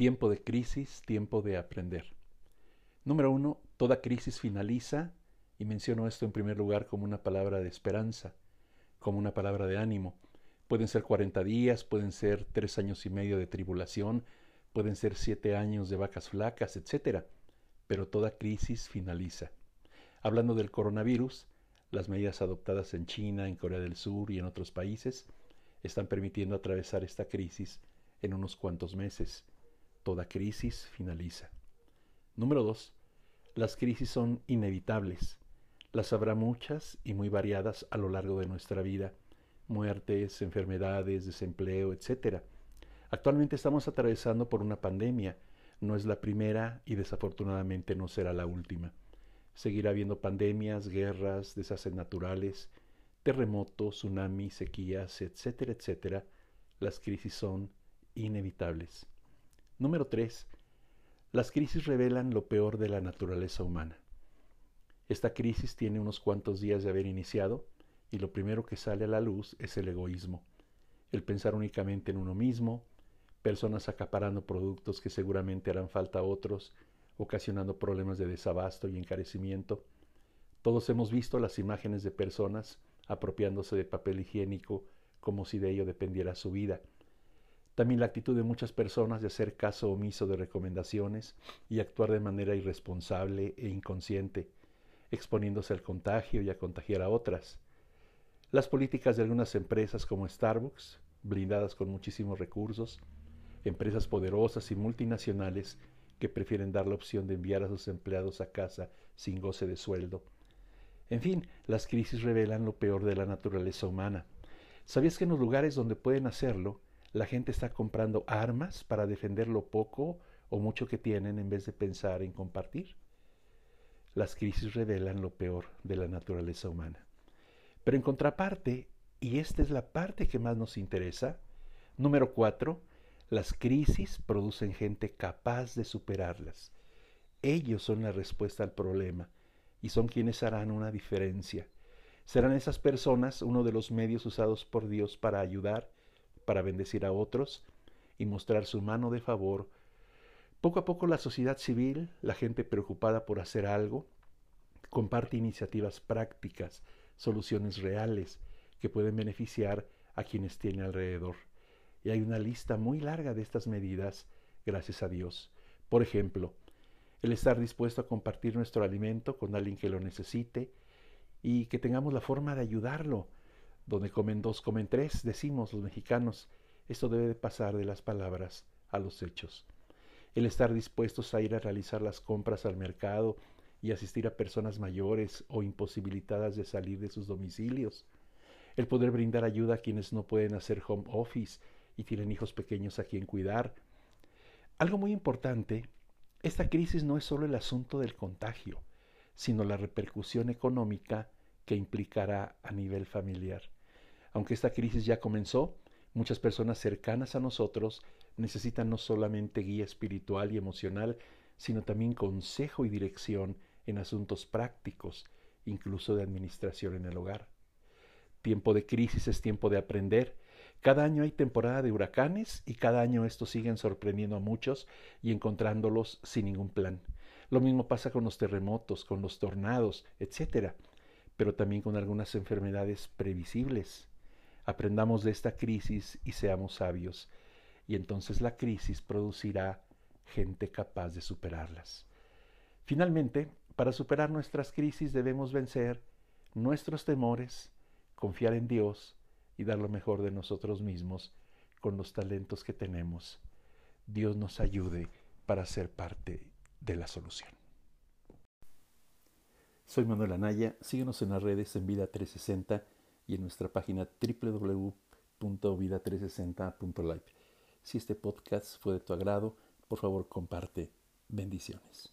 Tiempo de crisis, tiempo de aprender. Número uno, toda crisis finaliza, y menciono esto en primer lugar como una palabra de esperanza, como una palabra de ánimo. Pueden ser 40 días, pueden ser tres años y medio de tribulación, pueden ser siete años de vacas flacas, etc. Pero toda crisis finaliza. Hablando del coronavirus, las medidas adoptadas en China, en Corea del Sur y en otros países están permitiendo atravesar esta crisis en unos cuantos meses. Toda crisis finaliza. Número dos, las crisis son inevitables. Las habrá muchas y muy variadas a lo largo de nuestra vida. Muertes, enfermedades, desempleo, etc. Actualmente estamos atravesando por una pandemia. No es la primera y desafortunadamente no será la última. Seguirá habiendo pandemias, guerras, desastres naturales, terremotos, tsunamis, sequías, etcétera, etcétera. Las crisis son inevitables. Número 3. Las crisis revelan lo peor de la naturaleza humana. Esta crisis tiene unos cuantos días de haber iniciado y lo primero que sale a la luz es el egoísmo, el pensar únicamente en uno mismo, personas acaparando productos que seguramente harán falta a otros, ocasionando problemas de desabasto y encarecimiento. Todos hemos visto las imágenes de personas apropiándose de papel higiénico como si de ello dependiera su vida también la actitud de muchas personas de hacer caso omiso de recomendaciones y actuar de manera irresponsable e inconsciente, exponiéndose al contagio y a contagiar a otras. Las políticas de algunas empresas como Starbucks, blindadas con muchísimos recursos, empresas poderosas y multinacionales que prefieren dar la opción de enviar a sus empleados a casa sin goce de sueldo. En fin, las crisis revelan lo peor de la naturaleza humana. ¿Sabías que en los lugares donde pueden hacerlo, la gente está comprando armas para defender lo poco o mucho que tienen en vez de pensar en compartir. Las crisis revelan lo peor de la naturaleza humana. Pero en contraparte, y esta es la parte que más nos interesa, número cuatro, las crisis producen gente capaz de superarlas. Ellos son la respuesta al problema y son quienes harán una diferencia. Serán esas personas uno de los medios usados por Dios para ayudar para bendecir a otros y mostrar su mano de favor. Poco a poco la sociedad civil, la gente preocupada por hacer algo, comparte iniciativas prácticas, soluciones reales que pueden beneficiar a quienes tiene alrededor. Y hay una lista muy larga de estas medidas, gracias a Dios. Por ejemplo, el estar dispuesto a compartir nuestro alimento con alguien que lo necesite y que tengamos la forma de ayudarlo donde comen dos, comen tres, decimos los mexicanos. Esto debe de pasar de las palabras a los hechos. El estar dispuestos a ir a realizar las compras al mercado y asistir a personas mayores o imposibilitadas de salir de sus domicilios. El poder brindar ayuda a quienes no pueden hacer home office y tienen hijos pequeños a quien cuidar. Algo muy importante, esta crisis no es solo el asunto del contagio, sino la repercusión económica que implicará a nivel familiar. Aunque esta crisis ya comenzó, muchas personas cercanas a nosotros necesitan no solamente guía espiritual y emocional, sino también consejo y dirección en asuntos prácticos, incluso de administración en el hogar. Tiempo de crisis es tiempo de aprender. Cada año hay temporada de huracanes y cada año estos siguen sorprendiendo a muchos y encontrándolos sin ningún plan. Lo mismo pasa con los terremotos, con los tornados, etc., pero también con algunas enfermedades previsibles. Aprendamos de esta crisis y seamos sabios, y entonces la crisis producirá gente capaz de superarlas. Finalmente, para superar nuestras crisis debemos vencer nuestros temores, confiar en Dios y dar lo mejor de nosotros mismos con los talentos que tenemos. Dios nos ayude para ser parte de la solución. Soy Manuel Anaya, síguenos en las redes en Vida 360 y en nuestra página www.vida360.live. Si este podcast fue de tu agrado, por favor comparte. Bendiciones.